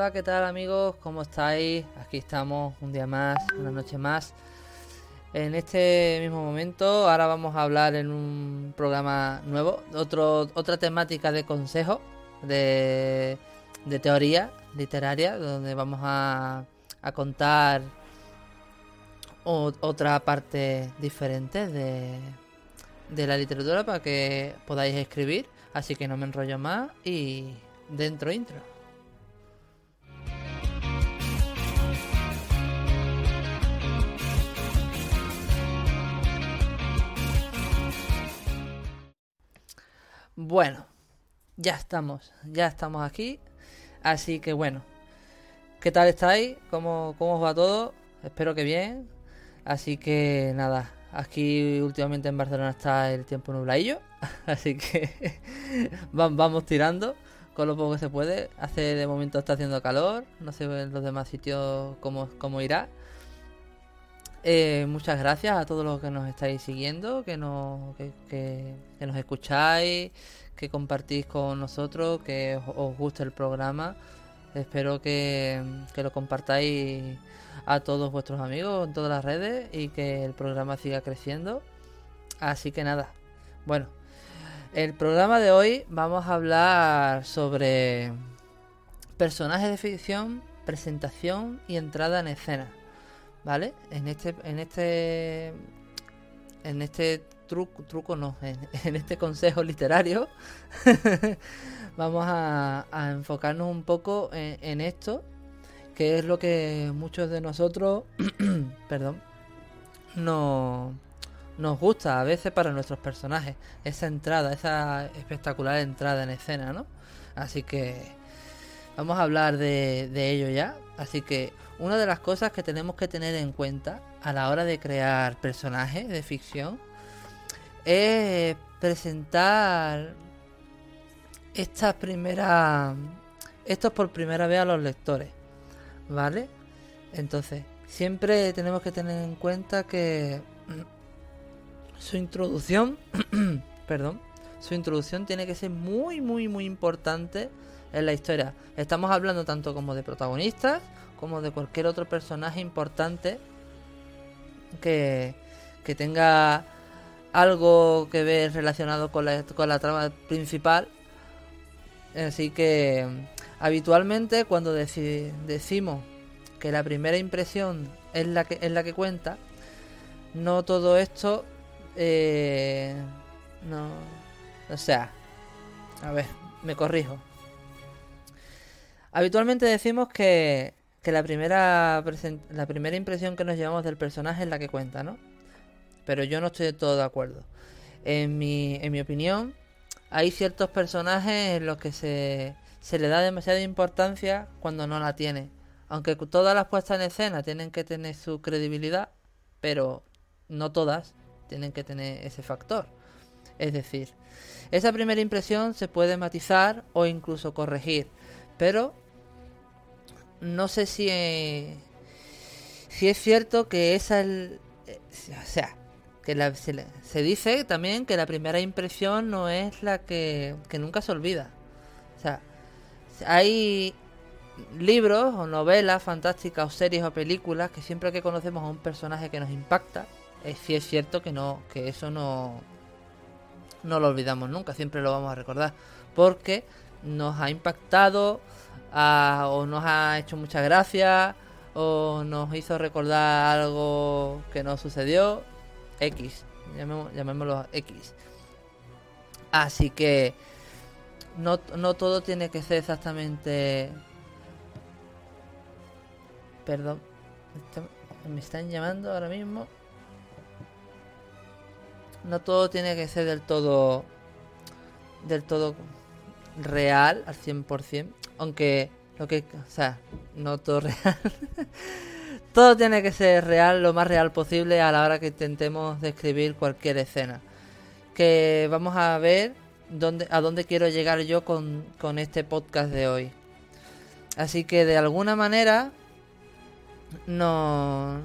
Hola, ¿qué tal amigos? ¿Cómo estáis? Aquí estamos un día más, una noche más. En este mismo momento, ahora vamos a hablar en un programa nuevo, otro, otra temática de consejo, de, de teoría literaria, donde vamos a, a contar otra parte diferente de, de la literatura para que podáis escribir. Así que no me enrollo más y dentro intro. Bueno, ya estamos, ya estamos aquí. Así que bueno, ¿qué tal estáis? ¿Cómo, cómo os va todo? Espero que bien. Así que nada, aquí últimamente en Barcelona está el tiempo nubladillo. Así que vamos tirando con lo poco que se puede. Hace de momento está haciendo calor. No sé en los demás sitios cómo, cómo irá. Eh, muchas gracias a todos los que nos estáis siguiendo, que nos, que, nos escucháis, que compartís con nosotros, que os, guste el programa. Espero que, que, lo compartáis a todos vuestros amigos en todas las redes y que el programa siga creciendo. Así que nada, bueno, el programa de hoy vamos a hablar sobre personajes de ficción, presentación y entrada en escena. ¿Vale? En este, en este, en este truco, truco no, en, este consejo literario, vamos a, enfocarnos un poco en, esto, que es lo que muchos de nosotros, perdón, no, nos gusta a veces para nuestros personajes, esa entrada, esa espectacular entrada en escena, ¿no? Así que vamos a hablar de, de ello ya. Así que una de las cosas que tenemos que tener en cuenta a la hora de crear personajes de ficción es presentar estas primeras esto por primera vez a los lectores vale entonces siempre tenemos que tener en cuenta que su introducción perdón su introducción tiene que ser muy muy muy importante en la historia. Estamos hablando tanto como de protagonistas como de cualquier otro personaje importante que, que tenga algo que ver relacionado con la, con la trama principal. Así que habitualmente cuando decimos que la primera impresión es la que, es la que cuenta, no todo esto... Eh, no... O sea, a ver, me corrijo. Habitualmente decimos que que la primera, la primera impresión que nos llevamos del personaje es la que cuenta, ¿no? Pero yo no estoy de todo de acuerdo. En mi, en mi opinión, hay ciertos personajes en los que se, se le da demasiada importancia cuando no la tiene. Aunque todas las puestas en escena tienen que tener su credibilidad, pero no todas tienen que tener ese factor. Es decir, esa primera impresión se puede matizar o incluso corregir, pero no sé si, eh, si es cierto que esa el, eh, o sea, que la, se, dice también que la primera impresión no es la que, que nunca se olvida. O sea, hay libros o novelas fantásticas o series o películas que siempre que conocemos a un personaje que nos impacta, es, sí es cierto que no que eso no no lo olvidamos nunca, siempre lo vamos a recordar, porque nos ha impactado o nos ha hecho mucha gracia o nos hizo recordar algo que no sucedió. X, llamémoslo X. Así que no, no todo tiene que ser exactamente... Perdón, me están llamando ahora mismo. No todo tiene que ser del todo... Del todo real al 100%. Aunque lo que, o sea, no todo real. todo tiene que ser real, lo más real posible a la hora que intentemos describir cualquier escena. Que vamos a ver dónde, a dónde quiero llegar yo con, con este podcast de hoy. Así que de alguna manera nos,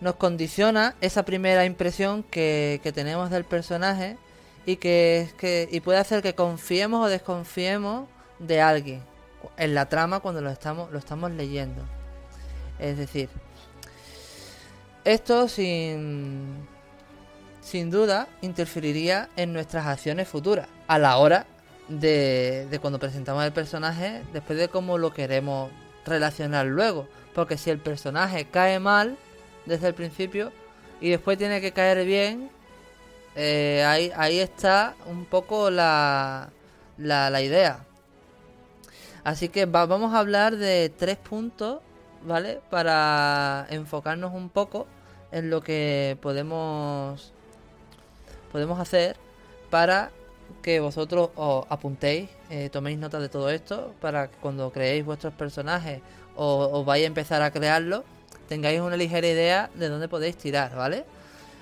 nos condiciona esa primera impresión que, que tenemos del personaje y que, que y puede hacer que confiemos o desconfiemos de alguien. en la trama cuando lo estamos, lo estamos leyendo. Es decir, esto sin, sin duda interferiría en nuestras acciones futuras a la hora de, de cuando presentamos el personaje, después de cómo lo queremos relacionar luego. Porque si el personaje cae mal desde el principio y después tiene que caer bien, eh, ahí, ahí está un poco la, la, idea. Así que vamos a hablar de tres puntos, ¿vale? Para enfocarnos un poco en lo que podemos podemos hacer para que vosotros os apuntéis, eh, toméis nota de todo esto, para que cuando creéis vuestros personajes o os vais a empezar a crearlo, tengáis una ligera idea de dónde podéis tirar, ¿vale?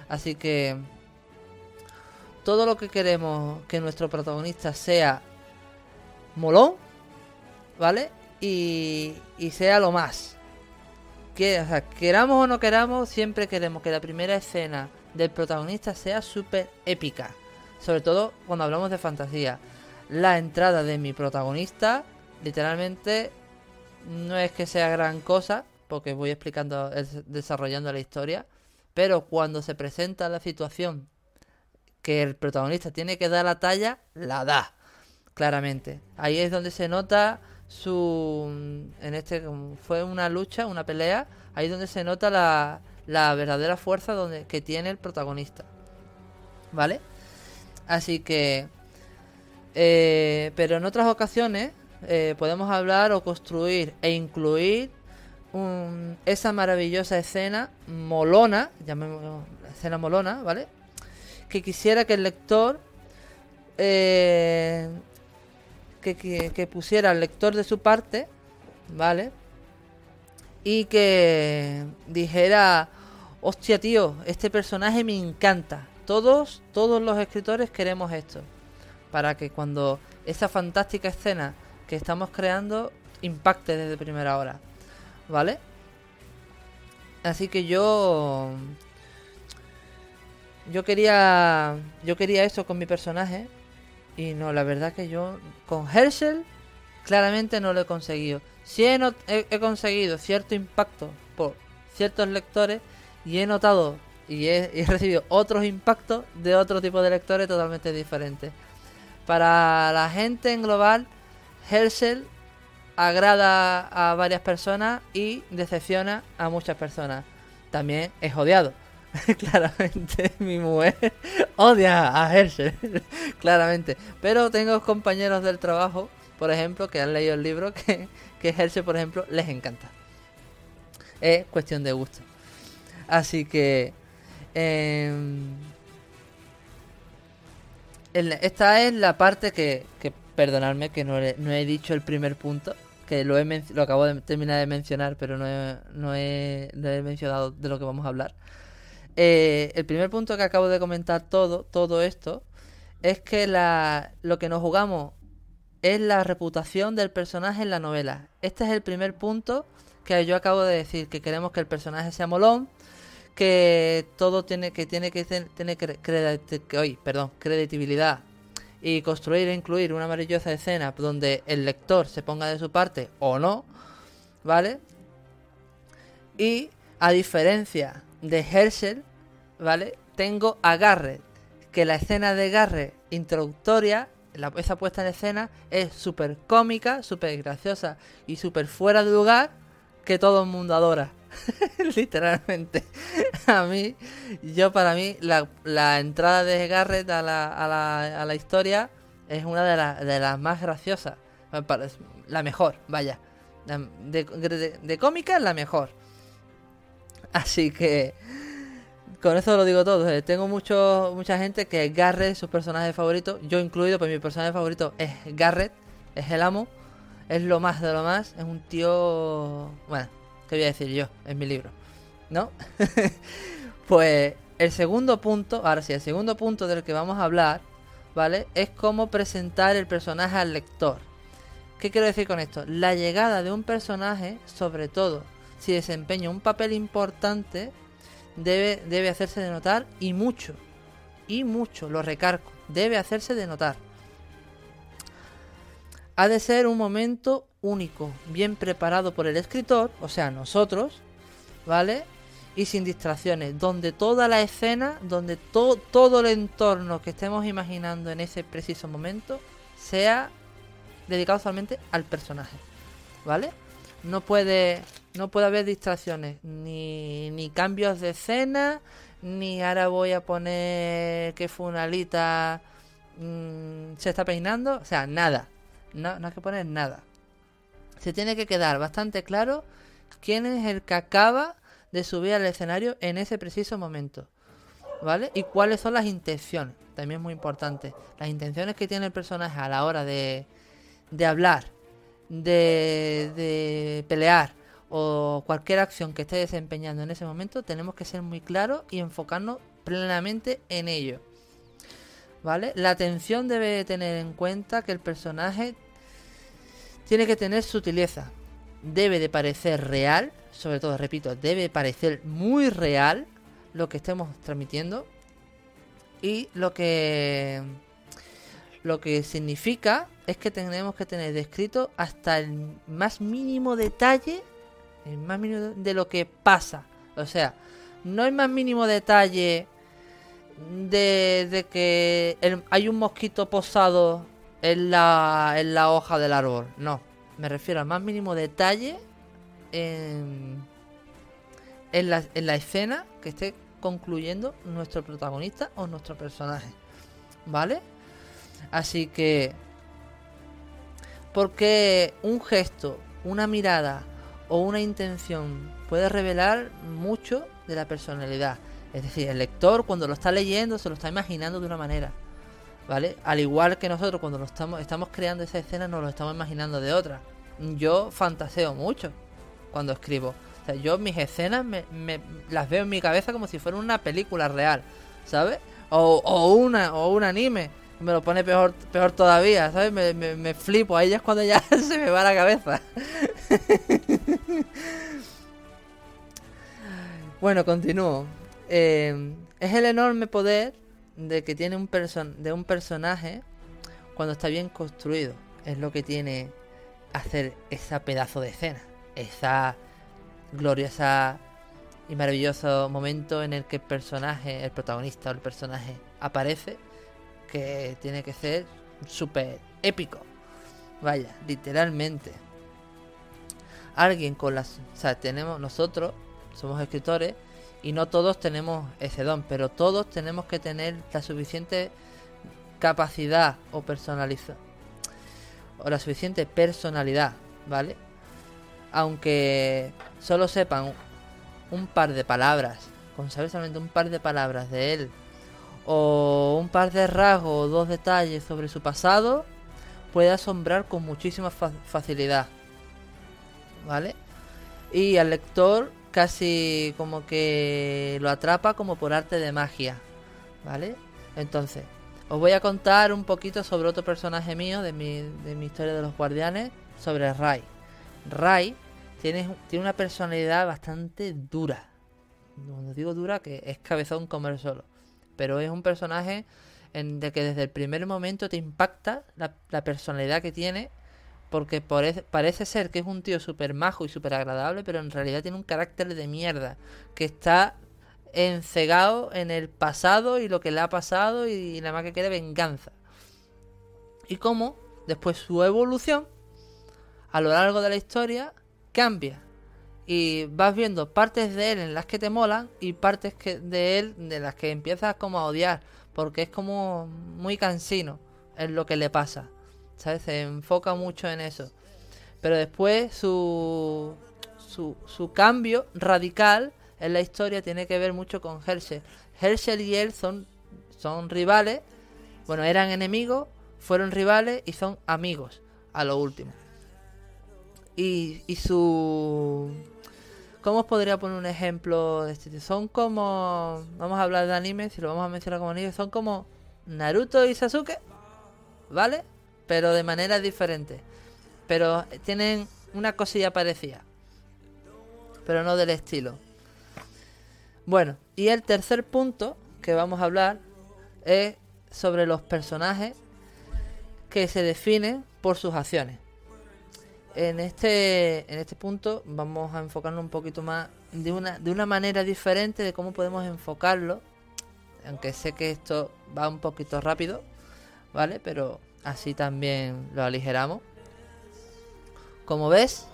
Así que todo lo que queremos que nuestro protagonista sea molón, ¿vale? Y, y sea lo más. Que, queramos o no queramos, siempre queremos que la primera escena del protagonista sea súper épica. Sobre todo cuando hablamos de fantasía. La entrada de mi protagonista, literalmente, no es que sea gran cosa, porque voy explicando, desarrollando la historia. Pero cuando se presenta la situación que el protagonista tiene que dar la talla, la da. Claramente. Ahí es donde se nota su. En este. Fue una lucha, una pelea. Ahí donde se nota la, la verdadera fuerza donde, que tiene el protagonista. ¿Vale? Así que... Eh, pero en otras ocasiones eh, podemos hablar o construir e incluir esa maravillosa escena molona, llamemos escena molona, ¿vale? Que quisiera que el lector eh, que, pusiera al lector de su parte, ¿vale? Y que dijera, hostia tío, este personaje me encanta, todos, todos los escritores queremos esto. Para que cuando esa fantástica escena que estamos creando impacte desde primera hora. ¿Vale? Así que yo. Yo quería. Yo quería eso con mi personaje. Y no, la verdad que yo. Con Herschel. Claramente no lo he conseguido. Sí he, he conseguido cierto impacto por ciertos lectores. Y he notado y he, recibido otros impactos de otro tipo de lectores totalmente diferentes. Para la gente en global, Herschel agrada a varias personas y decepciona a muchas personas. También es odiado. claramente mi mujer odia a Herschel. claramente. Pero tengo compañeros del trabajo, por ejemplo, que han leído el libro que, que Herschel, por ejemplo, les encanta. Es cuestión de gusto. Así que Em, esta es la parte que, que perdonadme que no, he dicho el primer punto, que lo, he lo acabo de terminar de mencionar, pero no he, no he, mencionado de lo que vamos a hablar. Eh, el primer punto que acabo de comentar todo, todo esto, es que la, lo que nos jugamos es la reputación del personaje en la novela. Este es el primer punto que yo acabo de decir, que queremos que el personaje sea molón, que todo tiene que tiene que perdón, credibilidad y construir e incluir una maravillosa escena donde el lector se ponga de su parte o no, ¿vale? Y a diferencia de Herschel, ¿vale? Tengo a Garrett, que la escena de Garrett introductoria, la, esa puesta en escena es súper cómica, súper graciosa y súper fuera de lugar que todo el mundo adora. Literalmente. A mí, yo para mí, la, la entrada de Garrett a la, a la, a la historia es una de, de las más graciosas. La mejor, vaya. De, de, cómica es la mejor. Así que con eso lo digo todo. Eh, tengo mucho, mucha gente que Garrett es su personaje favorito. Yo incluido, pues mi personaje favorito es Garrett. Es el amo. Es lo más de lo más. Es un tío... Bueno, ¿Qué voy a decir yo? en mi libro. ¿No? pues el segundo punto, ahora sí, el segundo punto del que vamos a hablar, ¿vale? Es cómo presentar el personaje al lector. ¿Qué quiero decir con esto? La llegada de un personaje, sobre todo si desempeña un papel importante, debe, debe hacerse de notar y mucho. Y mucho, lo recargo. Debe hacerse de notar. Ha de ser un momento único, bien preparado por el escritor, o sea, nosotros, ¿vale? Y sin distracciones, donde toda la escena, donde todo el entorno que estemos imaginando en ese preciso momento sea dedicado solamente al personaje, ¿vale? No puede, no puede haber distracciones, ni, ni cambios de escena, ni ahora voy a poner que Funalita mmm, se está peinando, o sea, nada, no, no hay que poner nada. Se tiene que quedar bastante claro quién es el que acaba de subir al escenario en ese preciso momento. ¿Vale? Y cuáles son las intenciones. También es muy importante. Las intenciones que tiene el personaje a la hora de, de hablar, de, de pelear o cualquier acción que esté desempeñando en ese momento, tenemos que ser muy claros y enfocarnos plenamente en ello. ¿Vale? La atención debe tener en cuenta que el personaje tiene que tener sutileza. Debe de parecer real, sobre todo, repito, debe parecer muy real lo que estemos transmitiendo. Y lo que lo que significa es que tenemos que tener descrito hasta el más mínimo detalle, el más mínimo de lo que pasa. O sea, no hay más mínimo detalle de, que hay un mosquito posado en la, en la hoja del árbol. No, me refiero al más mínimo detalle en, en, la, en la escena que esté concluyendo nuestro protagonista o nuestro personaje. ¿Vale? Así que... Porque un gesto, una mirada o una intención puede revelar mucho de la personalidad. Es decir, el lector cuando lo está leyendo se lo está imaginando de una manera. ¿vale? Al igual que nosotros cuando lo estamos, estamos creando esa escena nos lo estamos imaginando de otra. Yo fantaseo mucho cuando escribo. O sea, yo mis escenas me, las veo en mi cabeza como si fuera una película real, ¿sabes? O, o, una, o un anime. Me lo pone peor, peor todavía, ¿sabes? Me, me, flipo. Ahí es cuando ya se me va la cabeza. bueno, continúo. Eh, es el enorme poder de que tiene un person de un personaje cuando está bien construido. Es lo que tiene hacer ese pedazo de escena. Esa gloriosa y maravilloso momento en el que el personaje, el protagonista o el personaje aparece, que tiene que ser súper épico. Vaya, literalmente. Alguien con las... O sea, tenemos nosotros, somos escritores, y no todos tenemos ese don, pero todos tenemos que tener la suficiente capacidad o personalidad o la suficiente personalidad, ¿vale? Aunque solo sepan un par de palabras, con saber solamente un par de palabras de él o un par de rasgos o dos detalles sobre su pasado, puede asombrar con muchísima facilidad, ¿vale? Y al lector casi como que lo atrapa como por arte de magia, ¿vale? Entonces, os voy a contar un poquito sobre otro personaje mío de mi, de historia de los guardianes, sobre Rai. Rai tiene, tiene una personalidad bastante dura. Cuando digo dura, que es cabezón comer solo. Pero es un personaje en de que desde el primer momento te impacta la, personalidad que tiene porque parece ser que es un tío súper majo y súper agradable, pero en realidad tiene un carácter de mierda, que está encegado en el pasado y lo que le ha pasado y nada más que quiere venganza. Y cómo después su evolución a lo largo de la historia cambia. Y vas viendo partes de él en las que te molan y partes que, de él de las que empiezas como a odiar. Porque es como muy cansino en lo que le pasa. ¿sabes? Se enfoca mucho en eso. Pero después su, su, su cambio radical en la historia tiene que ver mucho con Herschel. Herschel y él son, son rivales, bueno, eran enemigos, fueron rivales y son amigos a lo último. Y, y su... ¿Cómo os podría poner un ejemplo de este? Son como... Vamos a hablar de anime, si lo vamos a mencionar como anime, son como Naruto y Sasuke, ¿vale? pero de manera diferente. Pero tienen una cosilla parecida, pero no del estilo. Bueno, y el tercer punto que vamos a hablar es sobre los personajes que se definen por sus acciones. En este, en este punto vamos a enfocarnos un poquito más de una, de una manera diferente de cómo podemos enfocarlo. Aunque sé que esto va un poquito rápido, ¿vale? Pero así también lo aligeramos. Como ves,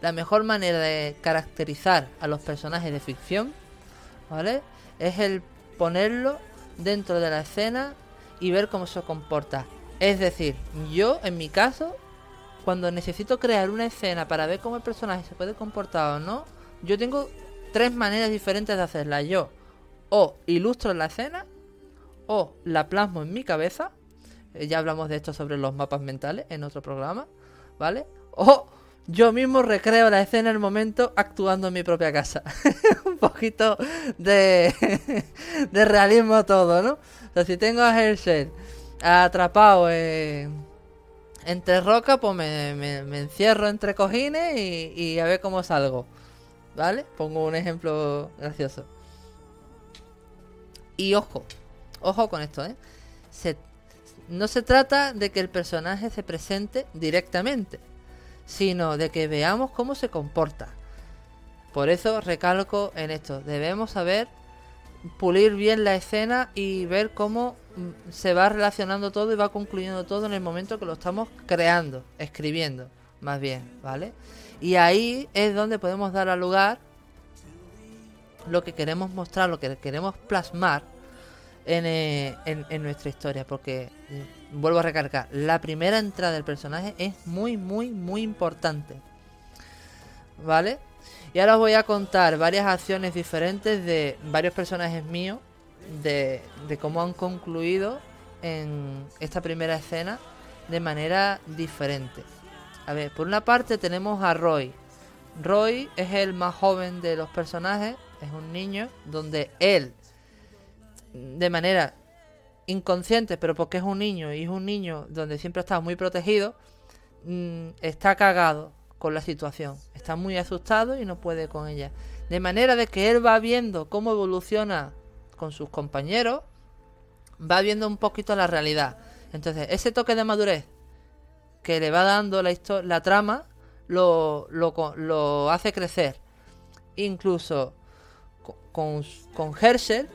la mejor manera de caracterizar a los personajes de ficción, ¿vale? Es el ponerlo dentro de la escena y ver cómo se comporta. Es decir, yo en mi caso cuando necesito crear una escena para ver cómo el personaje se puede comportar o no, yo tengo tres maneras diferentes de hacerla. Yo o ilustro la escena, o la plasmo en mi cabeza. Eh, ya hablamos de esto sobre los mapas mentales en otro programa, ¿vale? O yo mismo recreo la escena en el momento actuando en mi propia casa. Un poquito de, realismo todo, ¿no? O sea, si tengo a Herschel atrapado en entre roca, pues me, encierro entre cojines y, a ver cómo salgo. ¿Vale? Pongo un ejemplo gracioso. Y ojo, ojo con esto, ¿eh? no se trata de que el personaje se presente directamente, sino de que veamos cómo se comporta. Por eso recalco en esto, debemos saber pulir bien la escena y ver cómo mm, se va relacionando todo y va concluyendo todo en el momento que lo estamos creando, escribiendo, más bien, ¿vale? Y ahí es donde podemos dar al lugar lo que queremos mostrar, lo que queremos plasmar en, eh, en nuestra historia, porque mm, vuelvo a recargar, la primera entrada del personaje es muy, muy, muy importante, ¿vale? Y ahora os voy a contar varias acciones diferentes de varios personajes míos, de, cómo han concluido en esta primera escena de manera diferente. A ver, por una parte tenemos a Roy. Roy es el más joven de los personajes, es un niño, donde él, de manera inconsciente, pero porque es un niño y es un niño donde siempre está muy protegido, mm, está cagado con la situación. Está muy asustado y no puede con ella. De manera de que él va viendo cómo evoluciona con sus compañeros, va viendo un poquito la realidad. Entonces, ese toque de madurez que le va dando la, la trama lo, lo, hace crecer. Incluso con, con Herschel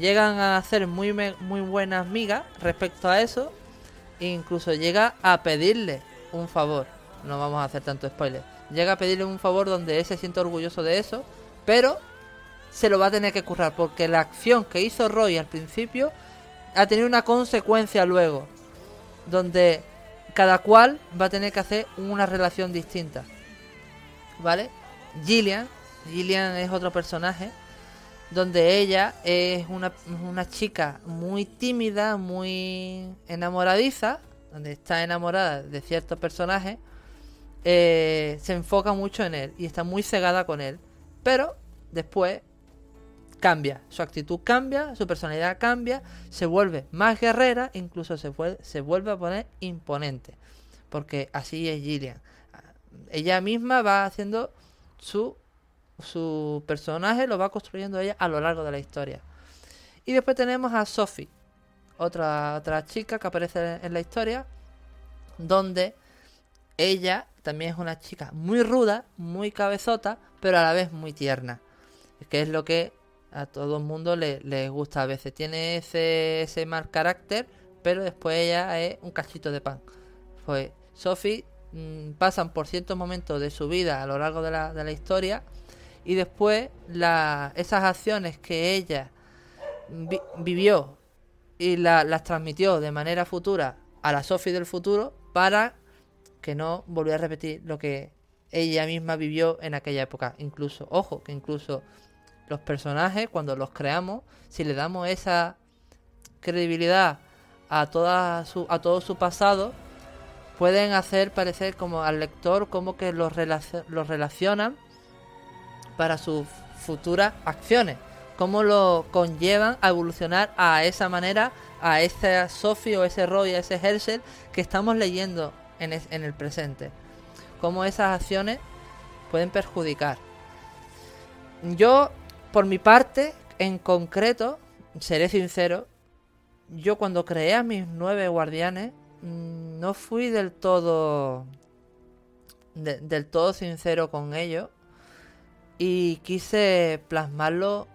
llegan a ser muy, muy buenas migas respecto a eso. E incluso llega a pedirle un favor no vamos a hacer tanto spoiler. Llega a pedirle un favor donde él se siente orgulloso de eso, pero se lo va a tener que currar porque la acción que hizo Roy al principio ha tenido una consecuencia luego, donde cada cual va a tener que hacer una relación distinta. ¿Vale? Gillian, Gillian es otro personaje donde ella es una, una chica muy tímida, muy enamoradiza, donde está enamorada de ciertos personajes eh, se enfoca mucho en él y está muy cegada con él. Pero después cambia, su actitud cambia, su personalidad cambia, se vuelve más guerrera, incluso se, vuelve a poner imponente. Porque así es Gillian. Ella misma va haciendo su, su personaje, lo va construyendo ella a lo largo de la historia. Y después tenemos a Sophie, otra, otra chica que aparece en la historia, donde ella también es una chica muy ruda, muy cabezota, pero a la vez muy tierna. Que es lo que a todo el mundo le, gusta a veces. Tiene ese, ese mal carácter, pero después ella es un cachito de pan. Pues Sophie mm, pasan por ciertos momentos de su vida a lo largo de la, de la historia y después la, esas acciones que ella vivió y las transmitió de manera futura a la Sophie del futuro para que no volvió a repetir lo que ella misma vivió en aquella época. Incluso, ojo, que incluso los personajes, cuando los creamos, si le damos esa credibilidad a, toda su, a todo su pasado, pueden hacer parecer como al lector como que los, los relacionan para sus futuras acciones. Cómo lo conllevan a evolucionar a esa manera, a ese Sophie o ese Roy, a ese Herschel que estamos leyendo en, el presente. Cómo esas acciones pueden perjudicar. Yo, por mi parte, en concreto, seré sincero, yo cuando creé a mis nueve guardianes, mm, no fui del todo del todo sincero con ello y quise plasmarlo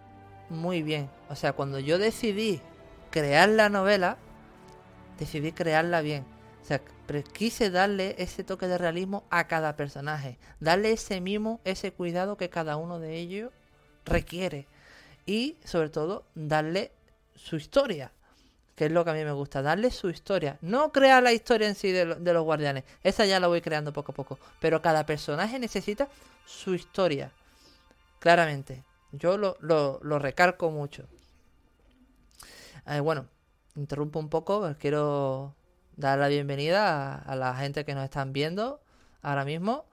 muy bien. O sea, cuando yo decidí crear la novela, decidí crearla bien. O sea, quise darle ese toque de realismo a cada personaje, darle ese mimo, ese cuidado que cada uno de ellos requiere. Y sobre todo darle su historia, que es lo que a mí me gusta, darle su historia, no crear la historia en sí de, los guardianes, esa ya la voy creando poco a poco, pero cada personaje necesita su historia, claramente, yo lo, lo, recargo mucho. Eh, bueno, interrumpo un poco, quiero dar la bienvenida a, la gente que nos están viendo ahora mismo.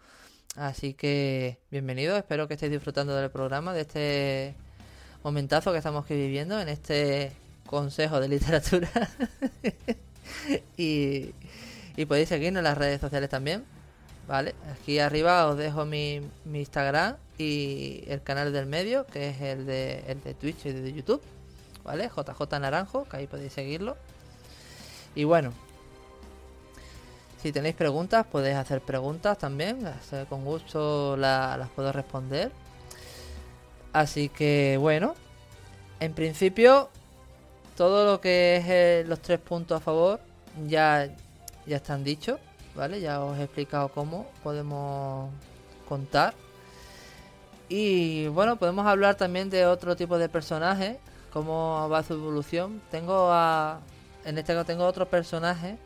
Así que bienvenidos, espero que estéis disfrutando del programa, de este momentazo que estamos aquí viviendo en este consejo de literatura. y, podéis seguirnos en las redes sociales también. ¿Vale? Aquí arriba os dejo mi, mi, Instagram y el canal del medio, que es el de, el de Twitch y de YouTube. ¿Vale? JJ Naranjo, que ahí podéis seguirlo. Y bueno, si tenéis preguntas, podéis hacer preguntas también. Con gusto las puedo responder. Así que bueno, en principio, todo lo que es eh, los tres puntos a favor ya, ya están dichos. ¿Vale? Ya os he explicado cómo podemos contar. Y bueno, podemos hablar también de otro tipo de personajes, cómo va su evolución. Tengo a. En este caso tengo otro personaje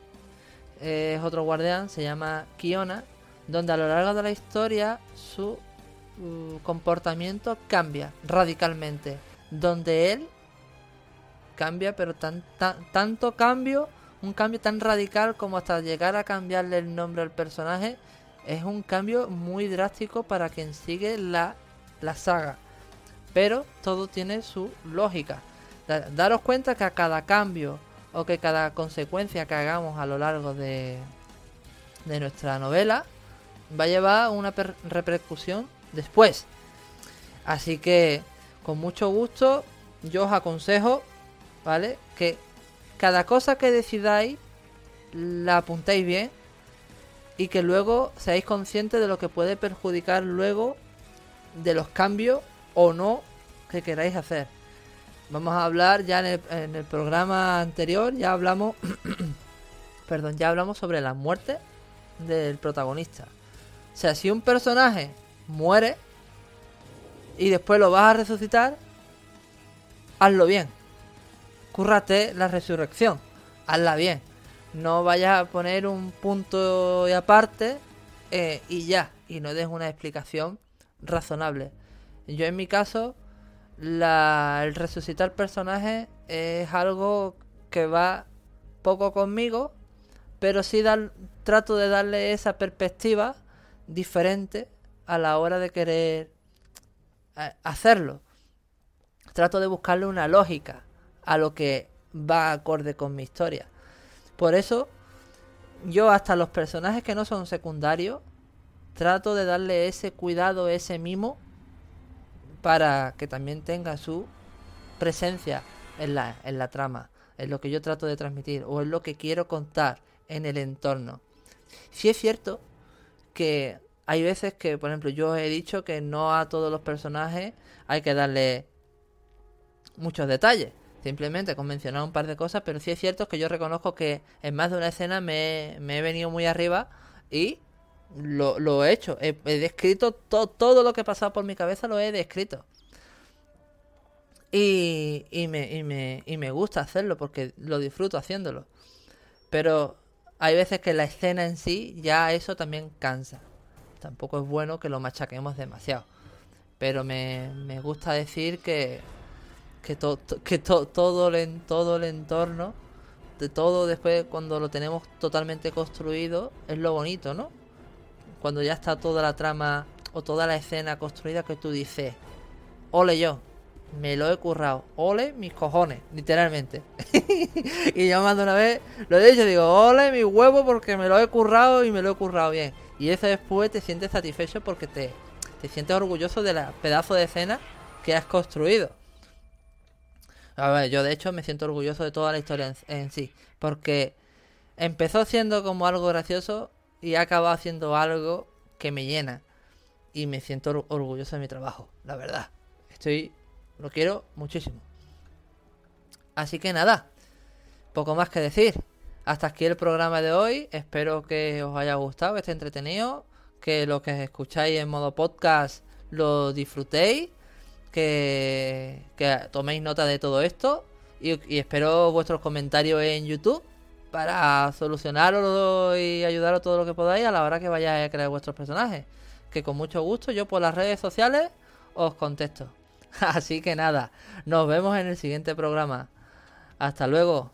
es otro guardián, se llama Kiona, donde a lo largo de la historia su uh, comportamiento cambia radicalmente, donde él cambia, pero tan, tanto cambio, un cambio tan radical como hasta llegar a cambiarle el nombre al personaje, es un cambio muy drástico para quien sigue la, la saga. Pero todo tiene su lógica. Daros cuenta que a cada cambio o que cada consecuencia que hagamos a lo largo de, de nuestra novela va a llevar una repercusión después. Así que con mucho gusto yo os aconsejo, ¿vale? Que cada cosa que decidáis la apuntéis bien y que luego seáis conscientes de lo que puede perjudicar luego de los cambios o no que queráis hacer. Vamos a hablar ya en el, programa anterior, ya hablamos, perdón, ya hablamos sobre la muerte del protagonista. O sea, si un personaje muere y después lo vas a resucitar, hazlo bien. Cúrrate la resurrección, hazla bien. No vayas a poner un punto y aparte eh, y ya, y no des una explicación razonable. Yo en mi caso la, el resucitar personajes es algo que va poco conmigo, pero sí trato de darle esa perspectiva diferente a la hora de querer eh, hacerlo. Trato de buscarle una lógica a lo que va acorde con mi historia. Por eso, yo hasta los personajes que no son secundarios, trato de darle ese cuidado, ese mimo para que también tenga su presencia en la, en la trama, en lo que yo trato de transmitir o en lo que quiero contar en el entorno. Si es cierto que hay veces que, por ejemplo, yo he dicho que no a todos los personajes hay que darle muchos detalles. Simplemente con mencionar un par de cosas, pero sí es cierto que yo reconozco que en más de una escena me, me he venido muy arriba y lo, he hecho. He, descrito todo lo que ha pasado por mi cabeza, lo he descrito. Y, y, me, y, me, y me gusta hacerlo porque lo disfruto haciéndolo. Pero hay veces que la escena en sí ya eso también cansa. Tampoco es bueno que lo machaquemos demasiado. Pero me, me gusta decir que, que, que todo, el, todo el entorno, de todo después cuando lo tenemos totalmente construido, es lo bonito, ¿no? Cuando ya está toda la trama o toda la escena construida que tú dices, ole yo, me lo he currado, ole mis cojones, literalmente. y yo mando una vez, lo he dicho, digo, ole mi huevo porque me lo he currado y me lo he currado bien. Y eso después te sientes satisfecho porque te, te sientes orgulloso de la pedazo de escena que has construido. A ver, yo de hecho me siento orgulloso de toda la historia en sí, porque empezó siendo como algo gracioso y ha acabado haciendo algo que me llena. Y me siento orgulloso de mi trabajo, la verdad. Estoy, lo quiero muchísimo. Así que nada, poco más que decir. Hasta aquí el programa de hoy. Espero que os haya gustado, esté entretenido. Que lo que escucháis en modo podcast lo disfrutéis. Que, toméis nota de todo esto. Y espero vuestros comentarios en YouTube para solucionarlo y ayudaros todo lo que podáis a la hora que vayáis a crear vuestros personajes. Que con mucho gusto yo por las redes sociales os contesto. Así que nada, nos vemos en el siguiente programa. Hasta luego.